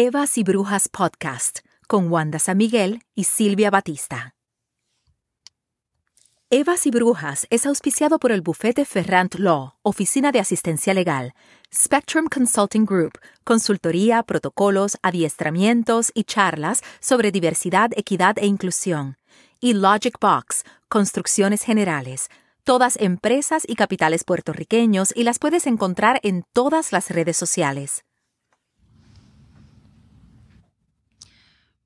Evas y Brujas Podcast con Wanda San Miguel y Silvia Batista. Evas y Brujas es auspiciado por el bufete Ferrant Law, Oficina de Asistencia Legal, Spectrum Consulting Group, consultoría, protocolos, adiestramientos y charlas sobre diversidad, equidad e inclusión, y Logic Box, construcciones generales, todas empresas y capitales puertorriqueños y las puedes encontrar en todas las redes sociales.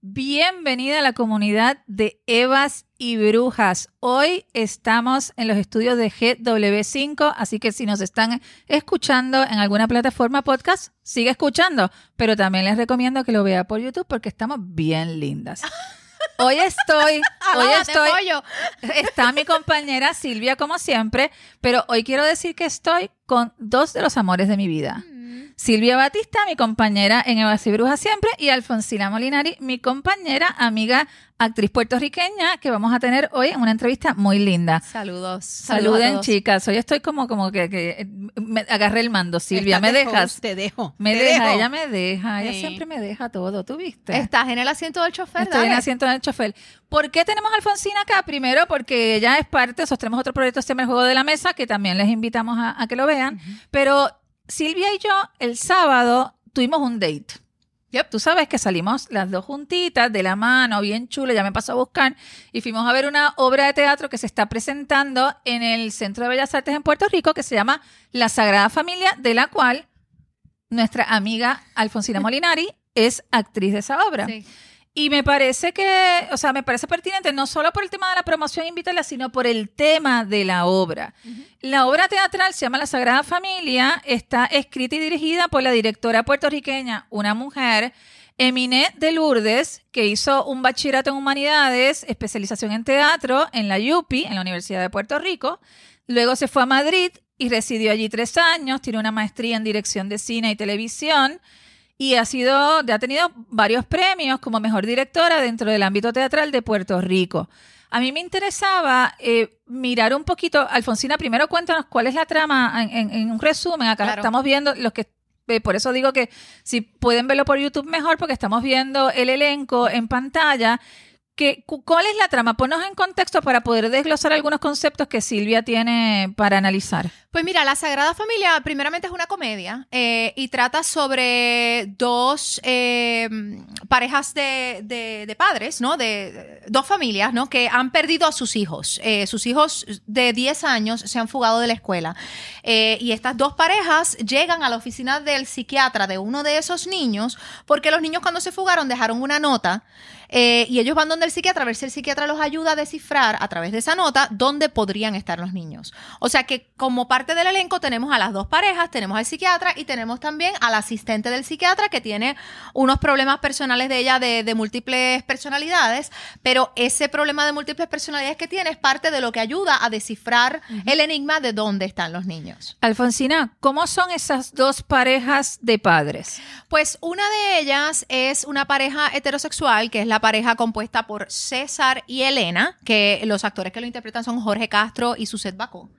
Bienvenida a la comunidad de Evas y Brujas. Hoy estamos en los estudios de GW5, así que si nos están escuchando en alguna plataforma podcast, sigue escuchando, pero también les recomiendo que lo vea por YouTube porque estamos bien lindas. Hoy estoy, hoy estoy, está mi compañera Silvia como siempre, pero hoy quiero decir que estoy con dos de los amores de mi vida. Silvia Batista, mi compañera en Evas y Brujas siempre, y Alfonsina Molinari, mi compañera, amiga, actriz puertorriqueña, que vamos a tener hoy en una entrevista muy linda. Saludos. Saluden, chicas. Hoy estoy como, como que, que me agarré el mando, Silvia. ¿Me dejas? Te dejo. Me te deja, dejo. ella me deja. Ella siempre me deja todo, ¿tú viste? Estás en el asiento del chofer, Estoy en el dale. asiento del chofer. ¿Por qué tenemos a Alfonsina acá? Primero, porque ella es parte, sostenemos otro proyecto se llama El Juego de la Mesa, que también les invitamos a, a que lo vean. Pero Silvia y yo, el sábado, tuvimos un date. Yep. Tú sabes que salimos las dos juntitas, de la mano, bien chula, ya me pasó a buscar, y fuimos a ver una obra de teatro que se está presentando en el Centro de Bellas Artes en Puerto Rico, que se llama La Sagrada Familia, de la cual nuestra amiga Alfonsina Molinari es actriz de esa obra. Sí. Y me parece que, o sea, me parece pertinente no solo por el tema de la promoción invitarla, sino por el tema de la obra. La obra teatral se llama La Sagrada Familia, está escrita y dirigida por la directora puertorriqueña, una mujer, Eminé de Lourdes, que hizo un bachillerato en humanidades, especialización en teatro en la UPI, en la Universidad de Puerto Rico. Luego se fue a Madrid y residió allí tres años, tiene una maestría en dirección de cine y televisión y ha sido, ha tenido varios premios como mejor directora dentro del ámbito teatral de Puerto Rico. A mí me interesaba eh, mirar un poquito, Alfonsina, primero cuéntanos cuál es la trama en, en- en un resumen. Acá Claro. estamos viendo los que, eh, por eso digo que si pueden verlo por YouTube mejor, porque estamos viendo el elenco en pantalla. Cu- ¿Cuál es la trama? Ponnos en contexto para poder desglosar algunos conceptos que Silvia tiene para analizar. Pues mira, La Sagrada Familia primeramente es una comedia eh, y trata sobre dos eh, parejas de, de- de padres, ¿no? De, de dos familias, ¿no? Que han perdido a sus hijos. Eh, sus hijos de 10 años se han fugado de la escuela. Eh, y estas dos parejas llegan a la oficina del psiquiatra de uno de esos niños porque los niños cuando se fugaron dejaron una nota eh, y ellos van donde el psiquiatra a ver si el psiquiatra los ayuda a descifrar a través de esa nota dónde podrían estar los niños. O sea que como parte del elenco tenemos a las dos parejas, tenemos al psiquiatra y tenemos también al asistente del psiquiatra que tiene unos problemas personales de ella de, de múltiples personalidades, pero ese problema de múltiples personalidades que tiene es parte de lo que ayuda a descifrar el enigma de dónde están los niños. Alfonsina, ¿cómo son esas dos parejas de padres? Pues una de ellas es una pareja heterosexual, que es la pareja compuesta por César y Elena, que los actores que lo interpretan son Jorge Castro y Suset Bacó.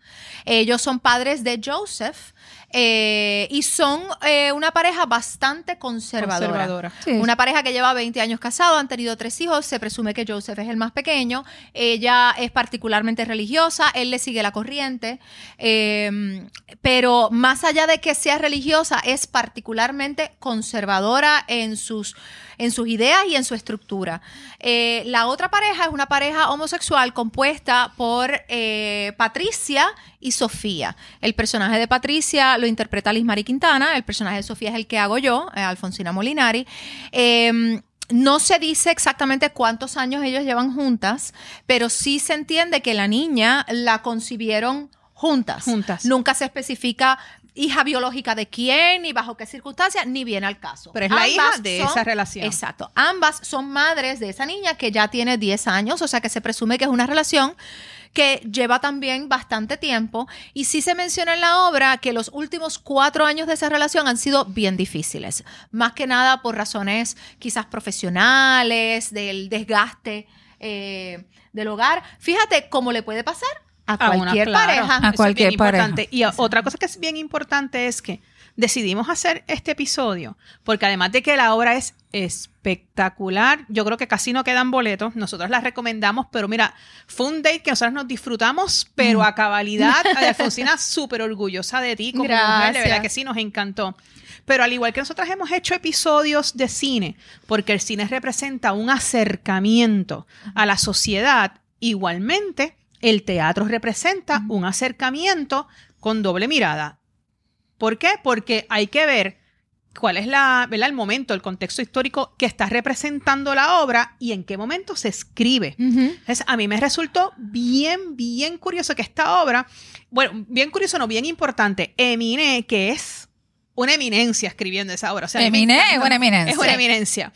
Ellos son padres de Joseph eh, y son eh, una pareja bastante conservadora. Conservadora. Sí. Una pareja que lleva 20 años casado, han tenido tres hijos, se presume que Joseph es el más pequeño, ella es particularmente religiosa, él le sigue la corriente, eh, pero más allá de que sea religiosa, es particularmente conservadora en sus, en sus ideas y en su estructura. Eh, la otra pareja es una pareja homosexual compuesta por eh, Patricia y Sofía. El personaje de Patricia lo interpreta Liz Mari Quintana, el personaje de Sofía es el que hago yo, eh, Alfonsina Molinari. Eh, no se dice exactamente cuántos años ellos llevan juntas, pero sí se entiende que la niña la concibieron juntas. Juntas. Nunca se especifica hija biológica de quién, ni bajo qué circunstancias, ni viene al caso. Pero es la hija Ambas de son- esa relación. Exacto. Ambas son madres de esa niña que ya tiene 10 años, o sea que se presume que es una relación que lleva también bastante tiempo. Y sí se menciona en la obra que los últimos cuatro años de esa relación han sido bien difíciles. Más que nada por razones quizás profesionales, del desgaste eh, del hogar. Fíjate cómo le puede pasar a A una, cualquier claro. pareja. A Eso es cualquier bien pareja. importante. Y otra cosa que es bien importante es que decidimos hacer este episodio porque además de que la obra es espectacular, yo creo que casi no quedan boletos, nosotros la recomendamos, pero mira, fue un date que nosotros nos disfrutamos, pero Mm. a cabalidad, Alfonsina súper orgullosa de ti como mujer, de Gracias. verdad que sí, nos encantó. Pero al igual que nosotras hemos hecho episodios de cine, porque el cine representa un acercamiento a la sociedad, igualmente el teatro representa un acercamiento con doble mirada. ¿Por qué? Porque hay que ver cuál es la, ¿verdad? el momento, el contexto histórico que está representando la obra y en qué momento se escribe. Entonces, a mí me resultó bien, bien curioso que esta obra, bueno, bien curioso, no, bien importante, Eminé, que es una eminencia escribiendo esa obra. O sea, es una eminencia. Es una eminencia.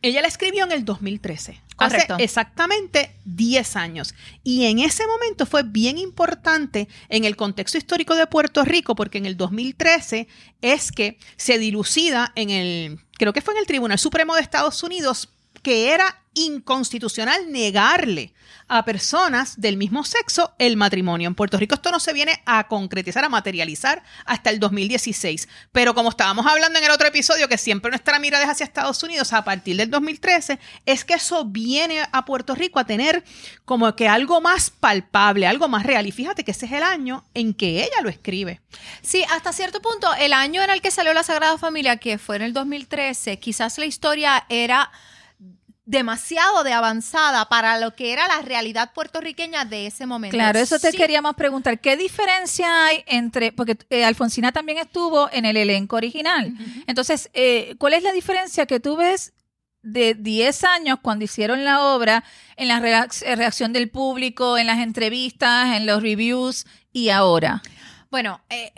Ella la escribió en el 2013. Correcto. Hace exactamente 10 años. Y en ese momento fue bien importante en el contexto histórico de Puerto Rico, porque en el 2013 es que se dilucida en el, creo que fue en el Tribunal Supremo de Estados Unidos, que era inconstitucional negarle a personas del mismo sexo el matrimonio. En Puerto Rico esto no se viene a concretizar, a materializar hasta el 2016. Pero como estábamos hablando en el otro episodio, que siempre nuestra mirada es hacia Estados Unidos a partir del 2013, es que eso viene a Puerto Rico a tener como que algo más palpable, algo más real. Y fíjate que ese es el año en que ella lo escribe. Sí, hasta cierto punto, el año en el que salió la Sagrada Familia, que fue en el 2013, quizás la historia era demasiado de avanzada para lo que era la realidad puertorriqueña de ese momento. Claro, eso te Sí, queríamos preguntar. ¿Qué diferencia hay entre, porque eh, Alfonsina también estuvo en el elenco original. Entonces, eh, ¿cuál es la diferencia que tú ves de 10 años cuando hicieron la obra, en la reac- reacción del público, en las entrevistas, en los reviews y ahora? Bueno, eh,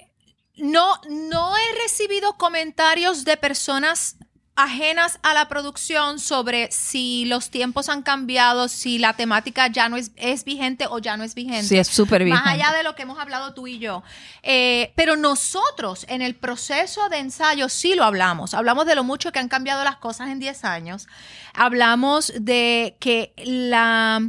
no, no he recibido comentarios de personas ajenas a la producción sobre si los tiempos han cambiado, si la temática ya no es, es vigente o ya no es vigente. Sí, es súper bien. Más allá de lo que hemos hablado tú y yo. Eh, pero nosotros en el proceso de ensayo sí lo hablamos. Hablamos de lo mucho que han cambiado las cosas en 10 años. Hablamos de que la...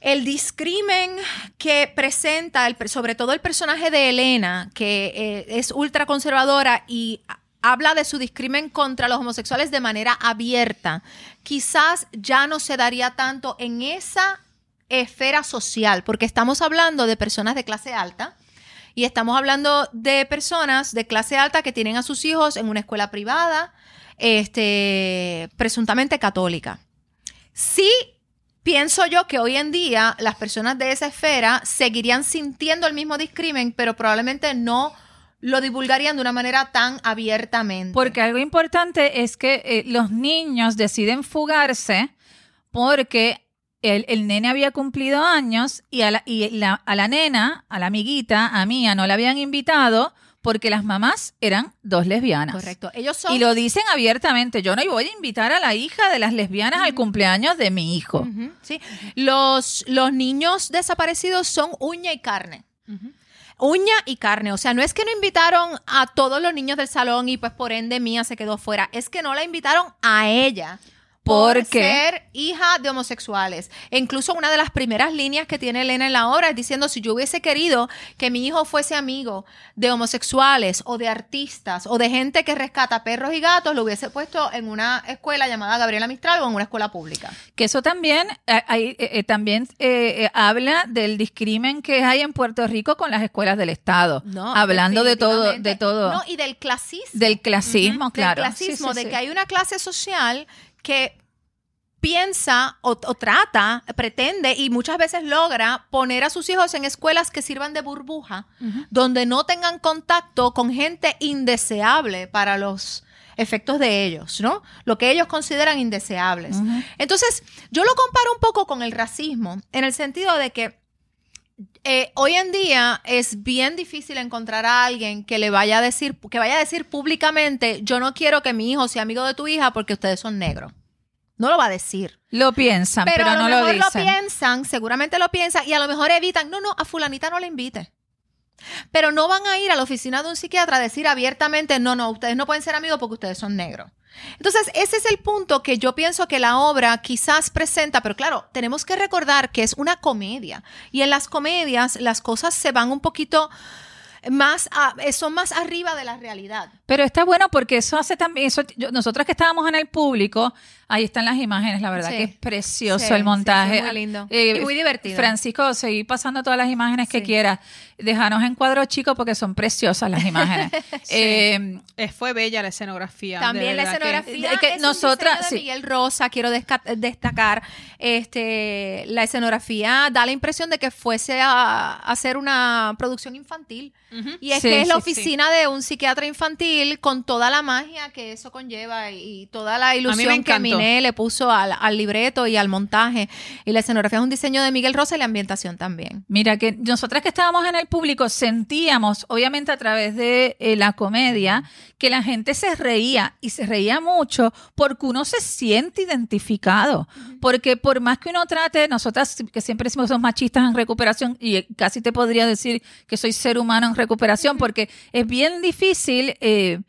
El discrimen que presenta, el, sobre todo el personaje de Elena, que eh, es ultraconservadora y habla de su discrimen contra los homosexuales de manera abierta, quizás ya no se daría tanto en esa esfera social, porque estamos hablando de personas de clase alta y estamos hablando de personas de clase alta que tienen a sus hijos en una escuela privada, este, presuntamente católica. Sí, pienso yo que hoy en día las personas de esa esfera seguirían sintiendo el mismo discrimen, pero probablemente no lo divulgarían de una manera tan abiertamente. Porque algo importante es que eh, los niños deciden fugarse porque el, el nene había cumplido años y, a la, y la- a la nena, a la amiguita, a Mía, no la habían invitado porque las mamás eran dos lesbianas. Correcto. Ellos son Y lo dicen abiertamente, yo no voy a invitar a la hija de las lesbianas al cumpleaños de mi hijo. Sí. Los, los niños desaparecidos son uña y carne. Uña y carne. O sea, no es que no invitaron a todos los niños del salón y pues por ende Mía se quedó fuera. Es que no la invitaron a ella. Por ¿Por qué? ser hija de homosexuales. E incluso una de las primeras líneas que tiene Elena en la obra es diciendo, si yo hubiese querido que mi hijo fuese amigo de homosexuales o de artistas o de gente que rescata perros y gatos, lo hubiese puesto en una escuela llamada Gabriela Mistral o en una escuela pública. Que eso también, eh, hay- eh, eh, también eh, habla del discrimen que hay en Puerto Rico con las escuelas del Estado. No, hablando de todo, de todo. No, y del clasismo. del clasismo, claro. Del clasismo, Sí, sí, de sí. que hay una clase social que piensa o, o trata, pretende y muchas veces logra poner a sus hijos en escuelas que sirvan de burbuja, donde no tengan contacto con gente indeseable para los efectos de ellos, ¿no? Lo que ellos consideran indeseables. Entonces, yo lo comparo un poco con el racismo, en el sentido de que eh, hoy en día es bien difícil encontrar a alguien que le vaya a decir, que vaya a decir públicamente, yo no quiero que mi hijo sea amigo de tu hija porque ustedes son negros. No lo va a decir. Lo piensan, pero, Pero, a lo no lo mejor lo, dicen. piensan, seguramente lo piensan, y a lo mejor evitan, no, no, a fulanita no le invite. Pero no van a ir a la oficina de un psiquiatra a decir abiertamente, no, no, ustedes no pueden ser amigos porque ustedes son negros. Entonces, ese es el punto que yo pienso que la obra quizás presenta, pero claro, tenemos que recordar que es una comedia. Y en las comedias las cosas se van un poquito más a- eh, son más arriba de la realidad. Pero está bueno porque eso hace también, eso, que estábamos en el público, ahí están las imágenes, la verdad Sí. que es precioso Sí, el montaje. sí, muy lindo. Eh, Y muy divertido. Francisco, seguí pasando todas las imágenes que quieras. Déjanos en cuadro chico porque son preciosas las imágenes. Eh, Eh, fue bella la escenografía. de También la que- escenografía Es que es nosotras- un de sí. Miguel Rosa, quiero destacar, este, la escenografía da la impresión de que fuese a, a hacer una producción infantil. Y es Sí, que es la oficina de un psiquiatra infantil con toda la magia que eso conlleva y, toda la me ilusión que le puso al, al libreto y al montaje. Y la escenografía es un diseño de Miguel Rosa y la ambientación también. Mira, que nosotras que estábamos en el público sentíamos, obviamente a través de eh, la comedia, que la gente se reía y se reía mucho porque uno se siente identificado. Porque por más que uno trate, nosotras que siempre decimos que somos machistas en recuperación y eh, casi te podría decir que soy ser humano en recuperación porque es bien difícil... eh,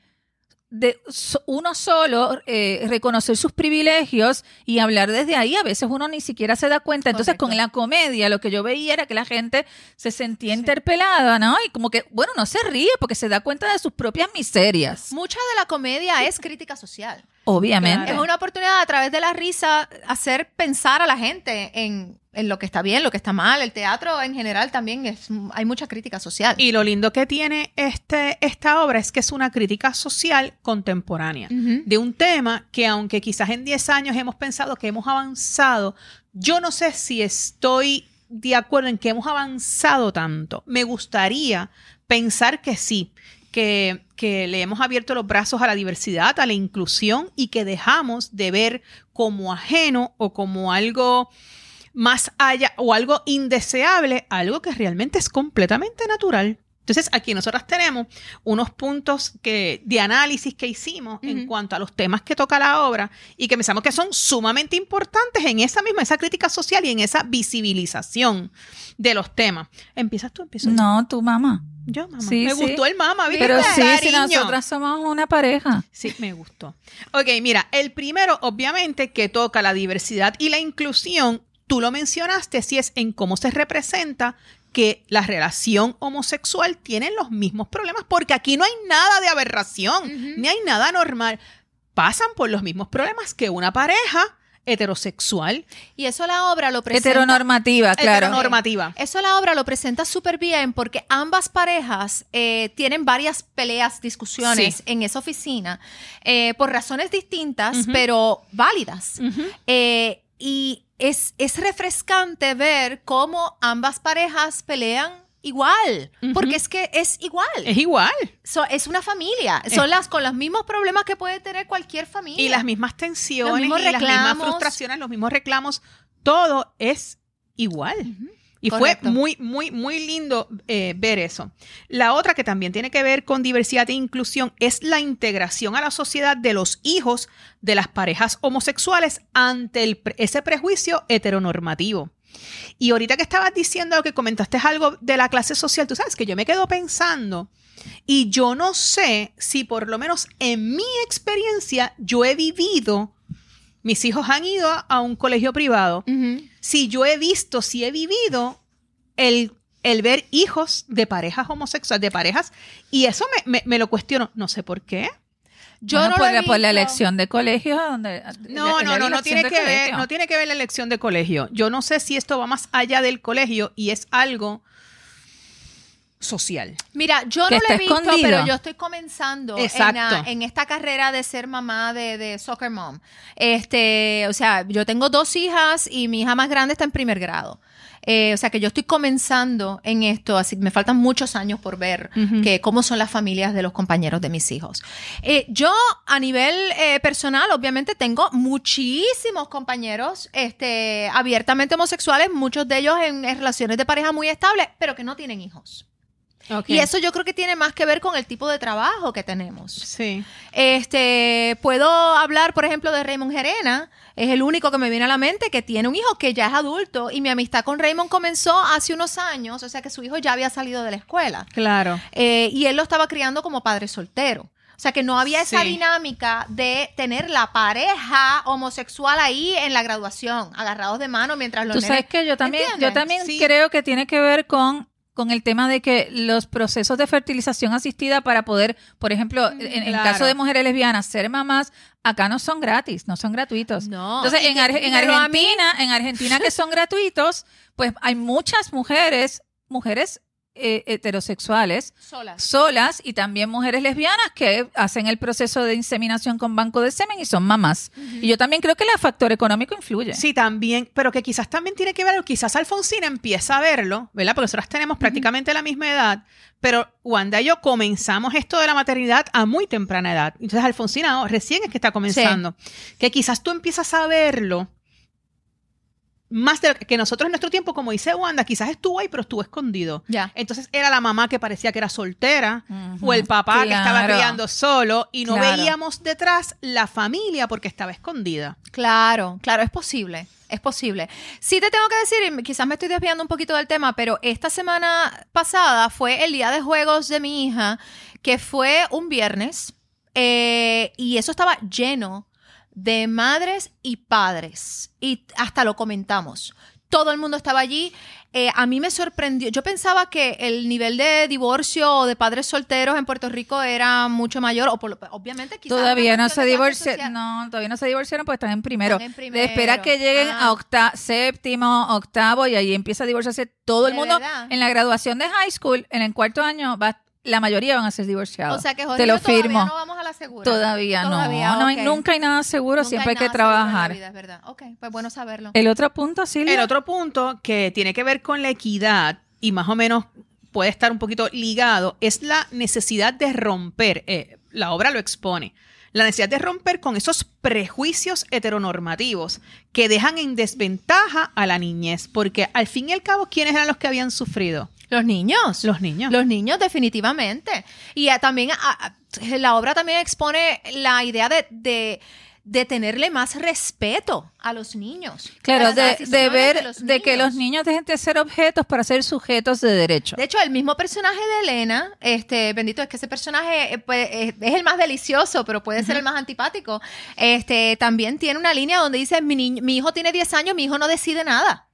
de uno solo eh, reconocer sus privilegios y hablar desde ahí, a veces uno ni siquiera se da cuenta. Entonces, Correcto. con la comedia, lo que yo veía era que la gente se sentía interpelada, ¿no? Y como que, bueno, no se ríe porque se da cuenta de sus propias miserias. Mucha de la comedia es crítica social. Obviamente. Es una oportunidad a través de la risa hacer pensar a la gente en, en lo que está bien, lo que está mal. El teatro en general también es, hay mucha crítica social. Y lo lindo que tiene este, esta obra es que es una crítica social contemporánea de un tema que aunque quizás en 10 años hemos pensado que hemos avanzado, yo no sé si estoy de acuerdo en que hemos avanzado tanto. Me gustaría pensar que sí, que, que le hemos abierto los brazos a la diversidad, a la inclusión y que dejamos de ver como ajeno o como algo más allá o algo indeseable, algo que realmente es completamente natural. Entonces, aquí nosotros tenemos unos puntos que, de análisis que hicimos en cuanto a los temas que toca la obra y que pensamos que son sumamente importantes en esa misma, esa crítica social y en esa visibilización de los temas. ¿Empiezas tú? No, tu mamá. Yo, mamá. Sí, me sí. gustó el mamá, ¿viste? Pero sí, si nosotras somos una pareja. Sí, me gustó. Ok, mira, el primero, obviamente, que toca la diversidad y la inclusión, tú lo mencionaste, si es en cómo se representa que la relación homosexual tiene los mismos problemas, porque aquí no hay nada de aberración, ni hay nada normal. Pasan por los mismos problemas que una pareja heterosexual, Y eso la obra lo presenta. Heteronormativa, claro. heteronormativa. Eso la obra lo presenta súper bien porque ambas parejas eh, tienen varias peleas, discusiones Sí. en esa oficina eh, por razones distintas, pero válidas. Eh, y es, es refrescante ver cómo ambas parejas pelean igual, porque es que es igual. Es igual. So- es una familia, son las con los mismos problemas que puede tener cualquier familia. Y las mismas tensiones, Los mismos y las mismas frustraciones, los mismos reclamos, todo es igual. Ujú. Y Correcto. fue muy, muy, muy lindo eh, ver eso. La otra que también tiene que ver con diversidad e inclusión es la integración a la sociedad de los hijos de las parejas homosexuales ante el ese prejuicio heteronormativo. Y ahorita que estabas diciendo que comentaste algo de la clase social, tú sabes que yo me quedo pensando y yo no sé si por lo menos en mi experiencia yo he vivido, mis hijos han ido a- un colegio privado si yo he visto, si he vivido el, el ver hijos de parejas homosexuales, de parejas, y eso me, me- me lo cuestiono, no sé por qué. Yo Bueno, no por, la, por la visto. elección de colegio. Donde, No, la- no, la no, no tiene que ver, colegio. no tiene que ver la elección de colegio. Yo no sé si esto va más allá del colegio y es algo social. Mira, yo no lo he visto, escondido. pero yo estoy comenzando en, esta carrera de ser mamá de, de soccer mom. Este, o sea, yo tengo dos hijas y mi hija más grande está en primer grado. Eh, o sea que yo estoy comenzando en esto, así que me faltan muchos años por ver que cómo son las familias de los compañeros de mis hijos. Eh, yo a nivel eh, personal, obviamente tengo muchísimos compañeros este, abiertamente homosexuales, muchos de ellos en, en relaciones de pareja muy estables, pero que no tienen hijos. Y eso yo creo que tiene más que ver con el tipo de trabajo que tenemos. Sí. Este, puedo hablar, por ejemplo, de Raymond Gerena. Es el único que me viene a la mente que tiene un hijo que ya es adulto. Y mi amistad con Raymond comenzó hace unos años, o sea que su hijo ya había salido de la escuela. Claro. Eh, y él lo estaba criando como padre soltero. O sea que no había esa Sí. dinámica de tener la pareja homosexual ahí en la graduación, agarrados de mano mientras los Tú sabes que yo también, yo también Sí. creo que tiene que ver con con el tema de que los procesos de fertilización asistida para poder, por ejemplo, en, en el caso de mujeres lesbianas, ser mamás, acá no son gratis, no son gratuitos. No, Entonces, en, Ar- en Argentina, en Argentina que son gratuitos, pues hay muchas mujeres, mujeres eh, heterosexuales, Solas. solas y también mujeres lesbianas que hacen el proceso de inseminación con banco de semen y son mamás. Y yo también creo que el factor económico influye. Sí, también, pero que quizás también tiene que ver, quizás Alfonsina empieza a verlo, ¿verdad? Porque nosotras tenemos prácticamente la misma edad, pero Wanda y yo comenzamos esto de la maternidad a muy temprana edad. Entonces Alfonsina oh, recién es que está comenzando. Que quizás tú empiezas a verlo más de lo que nosotros en nuestro tiempo, como dice Wanda, quizás estuvo ahí, pero estuvo escondido. Ya. Entonces era la mamá que parecía que era soltera o el papá que estaba criando solo y no Claro. veíamos detrás la familia porque estaba escondida. Claro, claro, es posible. Es posible. Sí te tengo que decir, y quizás me estoy desviando un poquito del tema, pero esta semana pasada fue el día de juegos de mi hija, que fue un viernes, eh, y eso estaba lleno de madres y padres. Y hasta lo comentamos. Todo el mundo estaba allí. Eh, a mí me sorprendió. Yo pensaba que el nivel de divorcio o de padres solteros en Puerto Rico era mucho mayor. O por obviamente quizás Todavía no se divorciaron, no, todavía no se divorciaron porque están en primero. Están en primero. Espera que lleguen Ah. a octa, séptimo, octavo y ahí empieza a divorciarse todo el ¿De mundo. verdad? En la graduación de high school, en el cuarto año, va, la mayoría van a ser divorciados. O sea que Te lo todavía firmo. no vamos a la segura. Todavía, Todavía, no. no hay, nunca hay nada seguro, Nunca siempre hay, que trabajar. vida, es verdad. Ok, pues bueno saberlo. El otro punto, Silvia. El otro punto que tiene que ver con la equidad y más o menos puede estar un poquito ligado es la necesidad de romper, eh, la obra lo expone, la necesidad de romper con esos prejuicios heteronormativos que dejan en desventaja a la niñez, porque al fin y al cabo, ¿quiénes eran los que habían sufrido? Los niños. Los niños. Los niños, definitivamente. Y eh, también ah, ah, la obra también expone la idea de, de, de tenerle más respeto a los niños. a Claro, de, de ver de que los niños. dejen de ser objetos para ser sujetos de derecho. De hecho, el mismo personaje de Elena, este, bendito, es que ese personaje eh, pues, es, es el más delicioso, pero puede ser el más antipático. Este, también tiene una línea donde dice, mi, mi hijo tiene 10 años, mi hijo no decide nada.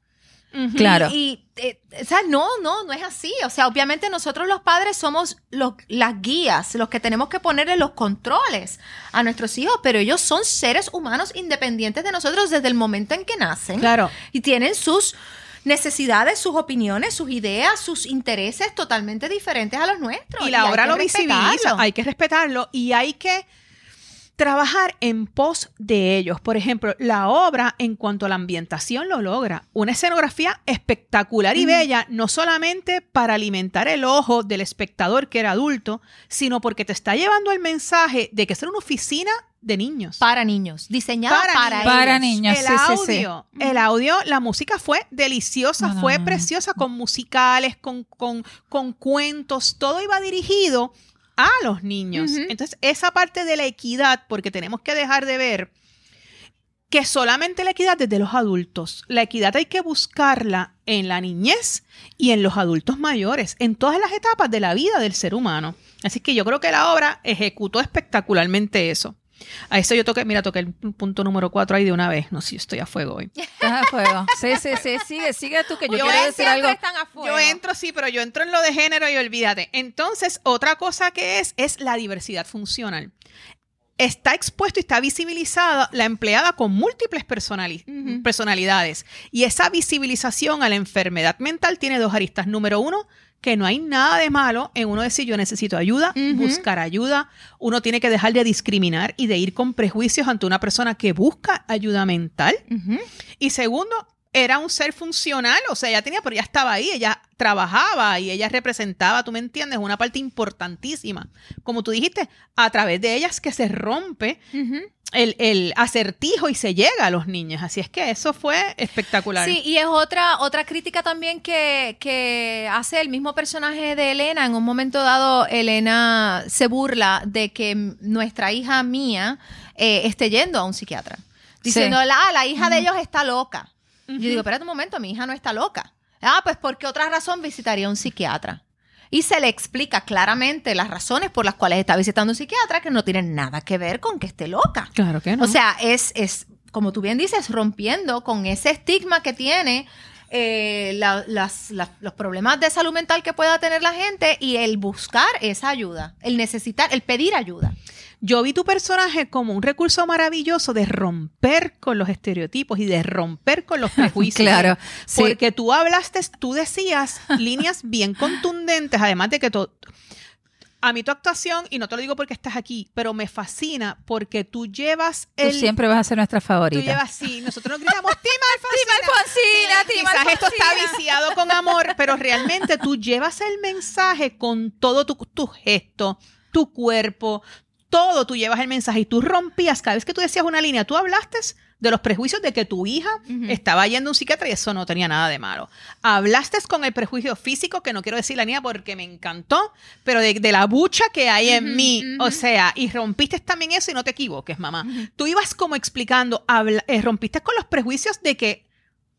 Claro. Y, y, eh, o sea, no, no, no es así. O sea, obviamente nosotros los padres somos los, las guías, los que tenemos que ponerle los controles a nuestros hijos, pero ellos son seres humanos independientes de nosotros desde el momento en que nacen. Claro. Y tienen sus necesidades, sus opiniones, sus ideas, sus intereses totalmente diferentes a los nuestros. Y la que lo visibiliza, hay que respetarlo y hay que trabajar en pos de ellos. Por ejemplo, la obra en cuanto a la ambientación lo logra. Una escenografía espectacular y bella, no solamente para alimentar el ojo del espectador que era adulto, sino porque te está llevando el mensaje de que es una oficina de niños. Para niños, diseñada Para para, niños. Para niños, el sí, sí, sí. audio, el audio, la música fue deliciosa, No, no, fue no, no. preciosa, con musicales, con, con, con cuentos, todo iba dirigido a los niños. Entonces, esa parte de la equidad, porque tenemos que dejar de ver que solamente la equidad es de los adultos. La equidad hay que buscarla en la niñez y en los adultos mayores, en todas las etapas de la vida del ser humano. Así que yo creo que la obra ejecutó espectacularmente eso. A eso yo toqué, mira, toqué el punto número cuatro ahí de una vez. No sé, yo estoy a fuego hoy. Estás a fuego. Sí, sí, sí, sigue, sigue tú que yo, Yo quiero decir siempre algo. están a fuego. Yo entro, sí, pero yo entro en lo de género y olvídate. Entonces, otra cosa que es, es la diversidad funcional. Está expuesto y está visibilizada la empleada con múltiples personali- personalidades. Y esa visibilización a la enfermedad mental tiene dos aristas. Número uno, que no hay nada de malo en uno decir yo necesito ayuda, buscar ayuda. Uno tiene que dejar de discriminar y de ir con prejuicios ante una persona que busca ayuda mental. Y segundo, era un ser funcional, o sea, ella tenía, pero ya estaba ahí, ella trabajaba y ella representaba, tú me entiendes, una parte importantísima. Como tú dijiste, a través de ellas que se rompe el, el acertijo y se llega a los niños. Así es que eso fue espectacular. Sí, y es otra, otra crítica también que, que hace el mismo personaje de Elena. En un momento dado, Elena se burla de que nuestra hija mía eh, esté yendo a un psiquiatra. Diciendo, la, la hija de ellos está loca. Yo digo, espérate un momento, mi hija no está loca. Ah, pues ¿por qué otra razón visitaría a un psiquiatra? Y se le explica claramente las razones por las cuales está visitando un psiquiatra que no tienen nada que ver con que esté loca. Claro que no. O sea, es, es, como tú bien dices, rompiendo con ese estigma que tiene eh, la- las- las- los problemas de salud mental que pueda tener la gente y el buscar esa ayuda, el necesitar, el pedir ayuda. Yo vi tu personaje como un recurso maravilloso de romper con los estereotipos y de romper con los prejuicios. Claro, sí. Porque tú hablaste, tú decías líneas bien contundentes, además de que todo... A mí tu actuación, y no te lo digo porque estás aquí, pero me fascina porque tú llevas Tú el... siempre vas a ser nuestra Tú favorita. llevas sí, nosotros nos gritamos Team Alfonsina. Alfonsina, Team Quizás esto está Alfonsina". viciado con amor, pero realmente tú llevas el mensaje con todo tu, tu gesto, tu cuerpo, todo tú llevas el mensaje y tú rompías cada vez que tú decías una línea, tú hablaste de los prejuicios de que tu hija estaba yendo a un psiquiatra y eso no tenía nada de malo. Hablaste con el prejuicio físico, que no quiero decir la niña porque me encantó, pero de, de la bucha que hay en mí. O sea, y rompiste también eso y no te equivoques, mamá. Tú ibas como explicando, habla- eh, rompiste con los prejuicios de que,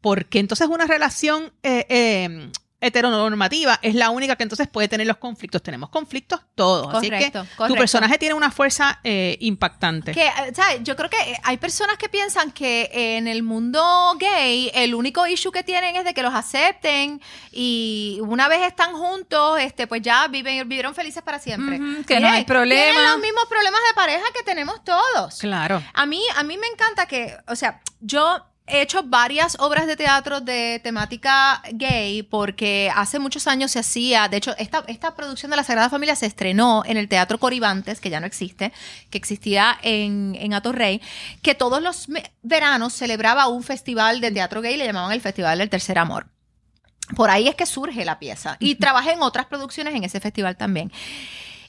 porque entonces una relación eh, eh, heteronormativa es la única que entonces puede tener los conflictos. Tenemos conflictos todos. así Correcto, que tu personaje tiene una fuerza eh, impactante. Que, eh, ¿sabes? Yo creo que eh, hay personas que piensan que en el mundo gay el único issue que tienen es de que los acepten y una vez están juntos, este, pues ya viven, vivieron felices para siempre. Que no hay problema. Tienen los mismos problemas de pareja que tenemos todos. Claro. A mí, a mí me encanta que, o sea, yo he hecho varias obras de teatro de temática gay porque hace muchos años se hacía, de hecho, esta, esta producción de la Sagrada Familia se estrenó en el Teatro Coribantes, que ya no existe, que existía en, en Atorrey, que todos los veranos celebraba un festival de teatro gay, le llamaban el Festival del Tercer Amor. Por ahí es que surge la pieza. Y trabajé en otras producciones en ese festival también.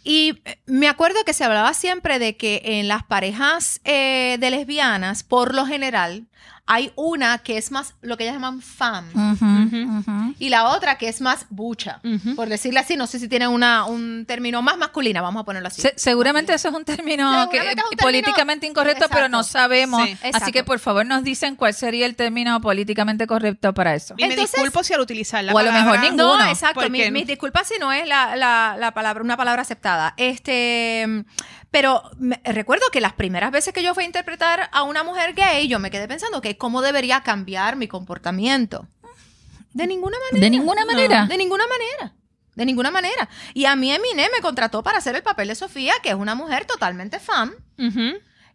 Y eh, me acuerdo que se hablaba siempre de que en las parejas eh, de lesbianas, por lo general, hay una que es más lo que ellas llaman fam y la otra que es más bucha. Por decirlo así, no sé si tiene una, un término más masculina, vamos a ponerlo así. Se- seguramente eso es un término que, Seguramente es un término- políticamente incorrecto, pero no sabemos. Sí. Así que por favor nos dicen cuál sería el término políticamente correcto para eso. Y me Entonces- disculpo si al utilizar la O a lo mejor palabra- ninguno. No, exacto. Mis disculpas si no es la, la- la palabra, una palabra aceptada. Este, pero me- recuerdo que las primeras veces que yo fui a interpretar a una mujer gay, yo me quedé pensando que cómo debería cambiar mi comportamiento. De ninguna manera. De ninguna manera. De ninguna manera. De ninguna manera. Y a mí Eminem me contrató para hacer el papel de Sofía, que es una mujer totalmente fan.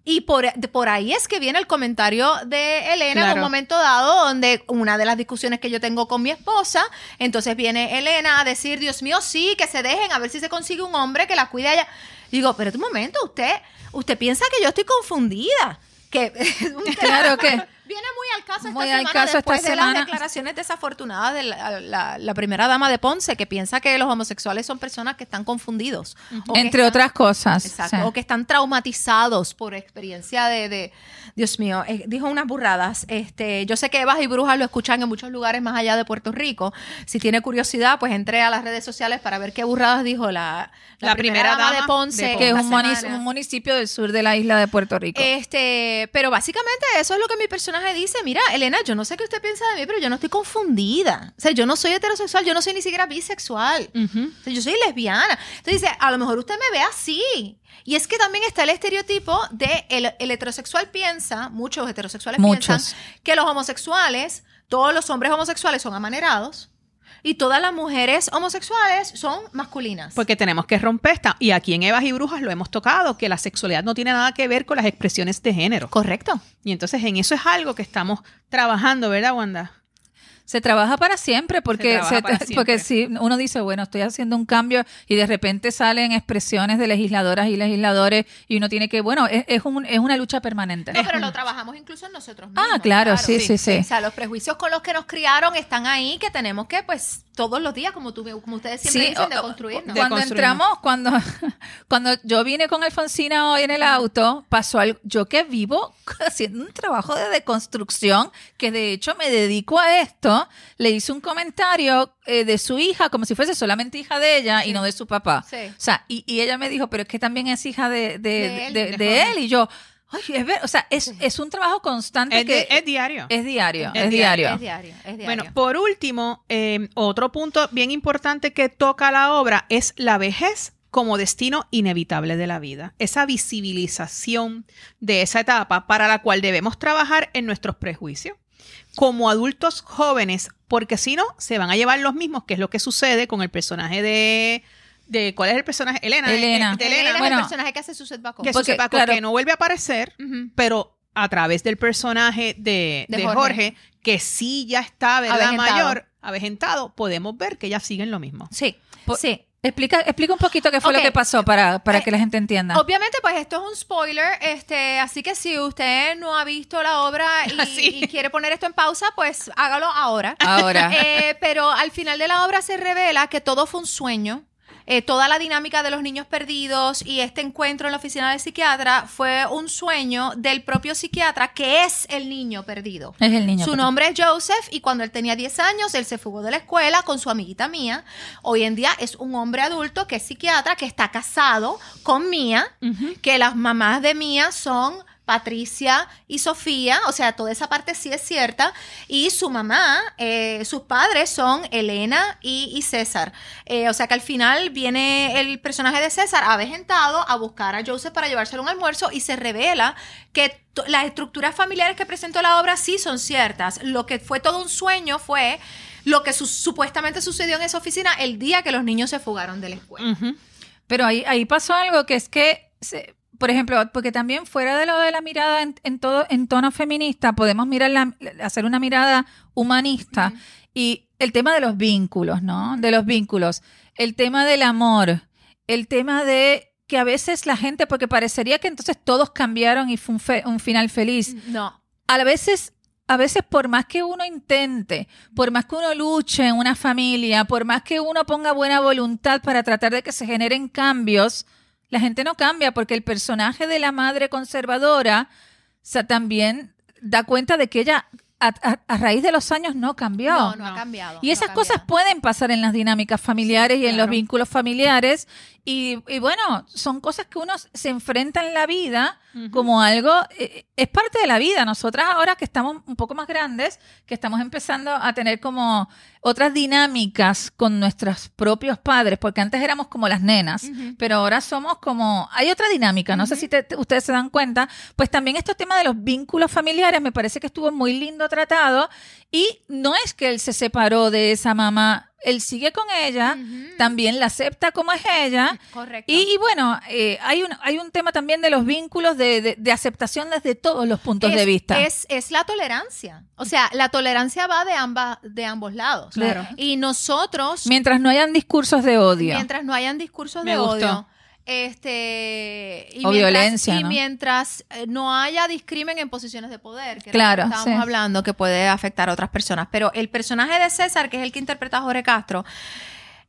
Y por, de- por ahí es que viene el comentario de Elena en un momento dado, donde una de las discusiones que yo tengo con mi esposa, entonces viene Elena a decir, Dios mío, sí, que se dejen, a ver si se consigue un hombre que la cuide a Digo, pero un momento, usted, usted piensa que yo estoy confundida. Que Claro que viene muy al caso esta Muy al semana caso esta después de semana. las declaraciones desafortunadas de la, la- la primera dama de Ponce, que piensa que los homosexuales son personas que están confundidos. o que entre están- otras cosas. Exacto. Sí. O que están traumatizados por experiencia de, de- Dios mío, eh, dijo unas burradas. Este, yo sé que Evas y Brujas lo escuchan en muchos lugares más allá de Puerto Rico. Si tiene curiosidad, pues entre a las redes sociales para ver qué burradas dijo la, La primera dama de Ponce. de que es esta un, un municipio del sur de la isla de Puerto Rico. Este, pero básicamente eso es lo que mi personaje dice. Mira, Elena, yo no sé qué usted piensa de mí, pero yo no estoy confundida. O sea, yo no soy heterosexual, yo no soy ni siquiera bisexual. Ujú. O sea, yo soy lesbiana. Entonces dice, a lo mejor usted me ve así. Y es que también está el estereotipo de el, el heterosexual piensa, muchos heterosexuales Muchos. piensan que los homosexuales, todos los hombres homosexuales son amanerados y todas las mujeres homosexuales son masculinas. Porque tenemos que romper esta. Y aquí en Evas y Brujas lo hemos tocado, que la sexualidad no tiene nada que ver con las expresiones de género. Correcto. Y entonces en eso es algo que estamos trabajando, ¿verdad, Wanda? Se trabaja para siempre porque, trabaja se- para siempre. porque si uno dice, bueno, estoy haciendo un cambio y de repente salen expresiones de legisladoras y legisladores y uno tiene que, bueno, es, es, un- es una lucha permanente. No, pero lo trabajamos incluso en nosotros mismos. Ah, claro, sí, sí, sí. O sea, los prejuicios con los que nos criaron están ahí, que tenemos que, pues, todos los días, como, tú, como ustedes siempre dicen, de o- construirnos. Cuando entramos, cuando, cuando yo vine con Alfonsina hoy en el auto, pasó algo, yo que vivo haciendo un trabajo de deconstrucción, que de hecho me dedico a esto, le hice un comentario eh, de su hija como si fuese solamente hija de ella y no de su papá. Sí. O sea, y, y ella me dijo, pero es que también es hija de, de, De él, de- de de Jorge. él. Y yo, ay, es ver, o sea, es, es un trabajo constante Es, que es diario. es diario, Es es diario. Es diario, es diario. Bueno, por último, eh, otro punto bien importante que toca la obra es la vejez como destino inevitable de la vida. Esa visibilización de esa etapa para la cual debemos trabajar en nuestros prejuicios. Como adultos jóvenes, porque si no, se van a llevar los mismos, que es lo que sucede con el personaje de... de ¿Cuál es el personaje? Elena. Elena. eh, de Elena Elena. es el personaje que hace Suset Bacon. que, Porque, Bacon, claro. que no vuelve a aparecer, pero a través del personaje de, De de Jorge. Jorge. que sí ya está, ¿verdad? Avejentado. Mayor, avejentado, podemos ver que ellas siguen lo mismo. Sí, sí. Explica, explica un poquito qué fue lo que pasó para, para Eh, que la gente entienda. Obviamente, pues esto es un spoiler, este, así que si usted no ha visto la obra y, Sí. y quiere poner esto en pausa, pues hágalo ahora. Ahora. Eh, pero al final de la obra se revela que todo fue un sueño. Eh, toda la dinámica de los niños perdidos y este encuentro en la oficina del psiquiatra fue un sueño del propio psiquiatra que es el niño perdido. es el niño. Su nombre es Joseph y cuando él tenía 10 años, él se fugó de la escuela con su amiguita Mía. Hoy en día es un hombre adulto que es psiquiatra, que está casado con Mía, que las mamás de Mía son Patricia y Sofía, o sea, toda esa parte sí es cierta. Y su mamá, eh, sus padres son Elena y, César. Eh, o sea que al final viene el personaje de César avejentado a buscar a Joseph para llevárselo un almuerzo y se revela que las estructuras familiares que presentó la obra sí son ciertas. Lo que fue todo un sueño fue lo que su- supuestamente sucedió en esa oficina el día que los niños se fugaron de la escuela. Pero ahí, ahí pasó algo que es que, se- por ejemplo, porque también fuera de lo de la mirada en, en todo, en tono feminista, podemos mirar la- hacer una mirada humanista y el tema de los vínculos, ¿no? De los vínculos, el tema del amor, el tema de que a veces la gente, porque parecería que entonces todos cambiaron y fue un, fe- un final feliz. No. A veces, a veces por más que uno intente, por más que uno luche en una familia, por más que uno ponga buena voluntad para tratar de que se generen cambios, la gente no cambia porque el personaje de la madre conservadora o sea, también da cuenta de que ella a, a- a raíz de los años no cambió. No, no, ha cambiado. Y esas cosas cambiado. pueden pasar en las dinámicas familiares y en los vínculos familiares. Y, y bueno, son cosas que uno se enfrenta en la vida como algo, eh, es parte de la vida. Nosotras ahora que estamos un poco más grandes, que estamos empezando a tener como otras dinámicas con nuestros propios padres, porque antes éramos como las nenas, pero ahora somos como, hay otra dinámica, no sé si te- te- ustedes se dan cuenta, pues también este tema de los vínculos familiares me parece que estuvo muy lindo tratado y no es que él se separó de esa mamá, él sigue con ella, también la acepta como es ella. Correcto. Y, y bueno, eh, hay, un, hay un tema también de los vínculos de, de- de aceptación desde todos los puntos de vista. Es, es la tolerancia. O sea, la tolerancia va de, ambas, de ambos lados. Claro. Y nosotros, Mientras no hayan discursos de odio. mientras no hayan discursos Me de gustó. odio, este y O mientras- violencia, y ¿no? mientras eh, no haya discrimen en posiciones de poder, que Claro, estábamos sí. hablando que puede afectar a otras personas. Pero el personaje de César, que es el que interpreta a Jorge Castro,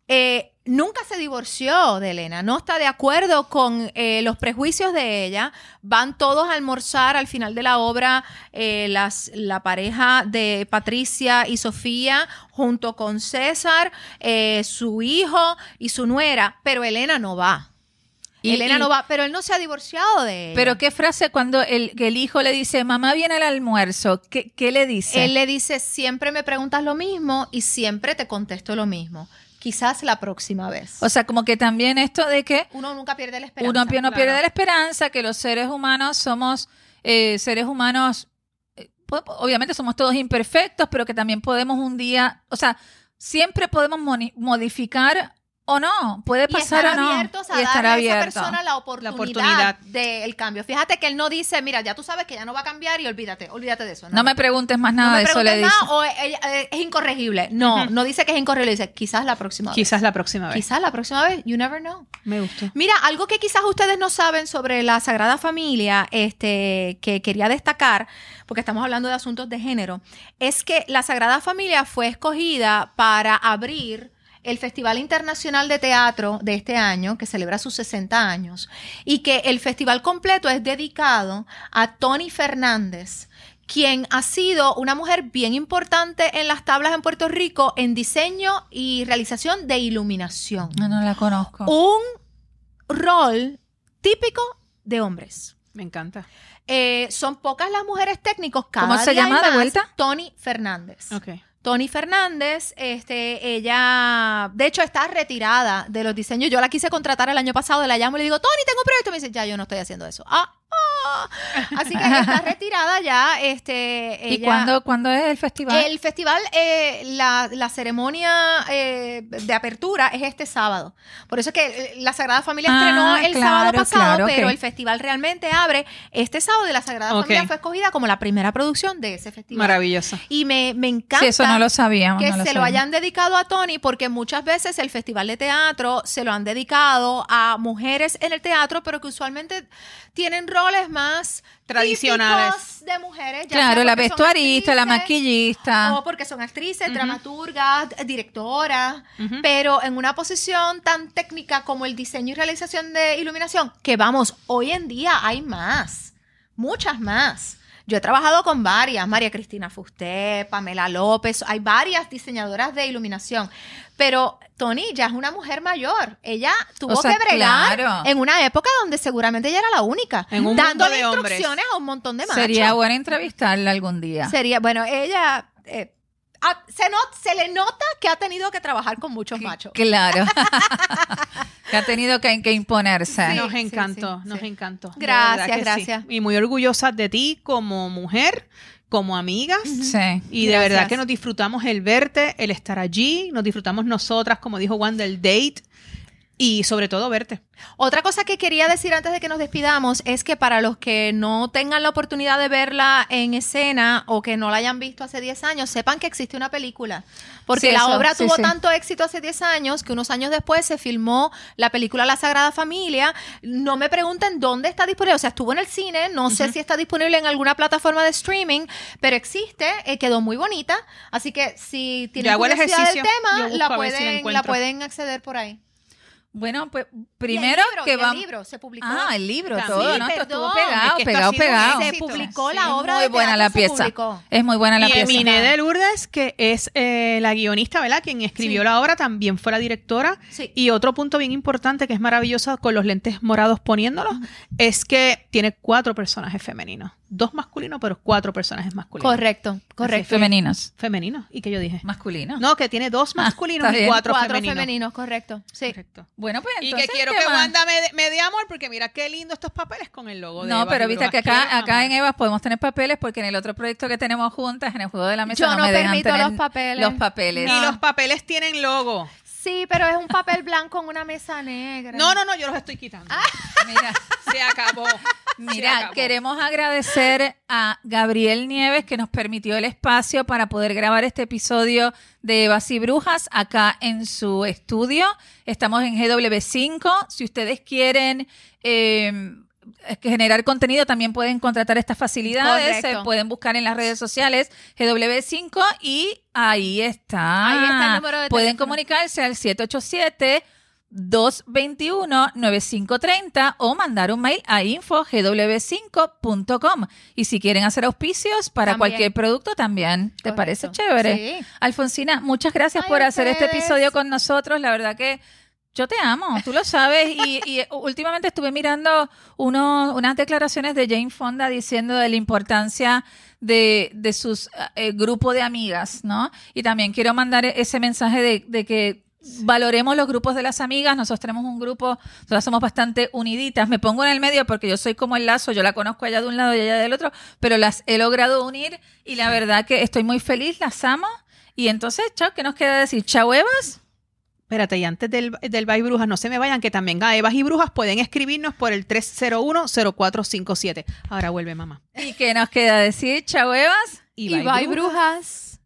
eh, nunca se divorció de Elena, no está de acuerdo con eh, los prejuicios de ella. Van todos a almorzar al final de la obra, eh, las, la pareja de Patricia y Sofía, junto con César, eh, su hijo y su nuera, pero Elena no va. Y- Elena y- no va, pero él no se ha divorciado de ella. Pero qué frase cuando el, que el hijo le dice, mamá viene al almuerzo, ¿qué, qué le dice? Él le dice, siempre me preguntas lo mismo y siempre te contesto lo mismo. Quizás la próxima vez. O sea, como que también esto de que uno nunca pierde la esperanza. uno pi- no claro. pierde la esperanza, que los seres humanos somos eh, seres humanos, eh, obviamente somos todos imperfectos, pero que también podemos un día, o sea, siempre podemos modificar o no, puede y pasar estar o no. abiertos a y estar darle a esa abierto. persona la oportunidad, oportunidad. del cambio. Fíjate que él no dice, mira, ya tú sabes que ya no va a cambiar y olvídate, olvídate de eso. No me preguntes más No nada me de eso, le dice. nada o ella- eh, es incorregible. No, no dice que es incorregible, dice quizás la próxima Quizás la próxima vez. vez. Quizás la próxima vez, you never know. Me gustó. Mira, algo que quizás ustedes no saben sobre la Sagrada Familia, este, que quería destacar, porque estamos hablando de asuntos de género, es que la Sagrada Familia fue escogida para abrir el Festival Internacional de Teatro de este año, que celebra sus 60 años, y que el festival completo es dedicado a Tony Fernández, quien ha sido una mujer bien importante en las tablas en Puerto Rico en diseño y realización de iluminación No, no la conozco. un rol típico de hombres. Me encanta. Eh, son pocas las mujeres técnicos. Cada ¿Cómo se día llama de vuelta? Tony Fernández. Ok. Tony Fernández, este, ella, de hecho, está retirada de los diseños. Yo la quise contratar el año pasado, la llamo y le digo, Tony, tengo un proyecto. Me dice, ya, yo no estoy haciendo eso. Ah, Así que está retirada ya. Este, ¿Y ella- cuándo, cuándo es el festival? El festival, eh, la, la ceremonia eh, de apertura es este sábado. Por eso es que eh, la Sagrada Familia Ah, estrenó el claro, sábado pasado, claro, pero el festival realmente abre este sábado y la Sagrada. Familia fue escogida como la primera producción de ese festival. Maravilloso. Y me, me encanta sí, eso no lo sabíamos. que no lo se lo hayan dedicado a Tony porque muchas veces el festival de teatro se lo han dedicado a mujeres en el teatro, pero que usualmente tienen roles más Tradicionales. típicos de mujeres. ya Claro, la vestuarista, la maquillista. o porque son actrices, dramaturgas, directoras, pero en una posición tan técnica como el diseño y realización de iluminación, que vamos, hoy en día hay más, muchas más. Yo he trabajado con varias, María Cristina Fusté, Pamela López, hay varias diseñadoras de iluminación, pero Tony ya es una mujer mayor. Ella tuvo O sea, que bregar claro. en una época donde seguramente ella era la única, dándole hombres. instrucciones a un montón de machos. Sería bueno entrevistarla algún día. Sería, bueno, ella eh, se, not- se le nota que ha tenido que trabajar con muchos machos. Claro. que ha tenido que, que imponerse. Sí, nos encantó, sí, nos sí. encantó. Gracias, gracias. Y muy orgullosa de ti como mujer, como amigas. Sí. Y de Gracias. verdad que nos disfrutamos el verte, el estar allí, nos disfrutamos nosotras, como dijo Juan, del date y sobre todo verte. Otra cosa que quería decir antes de que nos despidamos es que para los que no tengan la oportunidad de verla en escena o que no la hayan visto hace 10 años, sepan que existe una película. Porque Sí, la eso, obra sí, tuvo sí. tanto éxito hace 10 años que unos años después se filmó la película La Sagrada Familia. No me pregunten dónde está disponible. O sea, estuvo en el cine. No sé si está disponible en alguna plataforma de streaming, pero existe. eh, quedó muy bonita. Así que si tienen hago el curiosidad del tema, la si pueden acceder por ahí. Bueno, pues Y el primero libro, que y el libro se publicó. Ah, el libro, También. todo, Sí, ¿no? Esto estuvo pegado, Es que pegado, pegado. se publicó Sí, la obra Muy de buena la pieza. Es muy buena la y pieza. Eminé de Lourdes, que es eh, la guionista, ¿verdad? Quien escribió Sí. la obra, también fue la directora. Sí. Y otro punto bien importante que es maravilloso con los lentes morados poniéndolos, es que tiene cuatro personajes femeninos. Dos masculinos, pero cuatro personajes masculinos. Correcto, correcto. Femeninos. Femeninos. ¿Y qué yo dije? Masculinos. No, que tiene dos Ah, masculinos y cuatro, Cuatro femeninos. femeninos. correcto. Sí. Correcto. Bueno, pues Y que quiero ¿qué que más? Wanda me, dé- me dé amor porque mira qué lindo estos papeles con el logo de No, pero viste que acá, acá en. Evas podemos tener papeles porque en el otro proyecto que tenemos juntas, en el juego de la mesa, Yo no, no me dejan permito tener los papeles. Los papeles. Y los papeles tienen logo. Sí, pero es un papel blanco en una mesa negra. No, no, no, yo los estoy quitando. Mira, Se acabó. Se Mira, acabó. queremos agradecer a Gabriel Nieves que nos permitió el espacio para poder grabar este episodio de Evas y Brujas acá en su estudio. Estamos en GW5. Si ustedes quieren eh, generar contenido, también pueden contratar estas facilidades. Correcto. Se pueden buscar en las redes sociales GW5 y ahí está. Ahí está el número de Pueden teléfono. comunicarse al 787 221-9530 o mandar un mail a info.gw5.com. Y si quieren hacer auspicios para También. cualquier producto, también. ¿Te Correcto. parece chévere? Sí. Alfonsina, muchas gracias Ay, por hacer este episodio con nosotros. La verdad que yo te amo, tú lo sabes. Y, y últimamente estuve mirando uno- unas declaraciones de Jane Fonda diciendo de la importancia de, de sus eh, grupo de amigas, ¿no? Y también quiero mandar ese mensaje de, de que valoremos los grupos de las amigas. Nosotros tenemos un grupo, nosotras somos bastante uniditas. Me pongo en el medio porque yo soy como el lazo, yo la conozco allá de un lado y ella del otro, pero las he logrado unir y la verdad que estoy muy feliz, las amo. Y entonces, chao, ¿qué nos queda decir? Chao, Evas. Espérate, y antes del, del Bye Brujas, no se me vayan, que también a Evas y Brujas pueden escribirnos por el 301-0457. Ahora vuelve mamá. ¿Y qué nos queda decir, chao Evas? Y, y bye, brujas.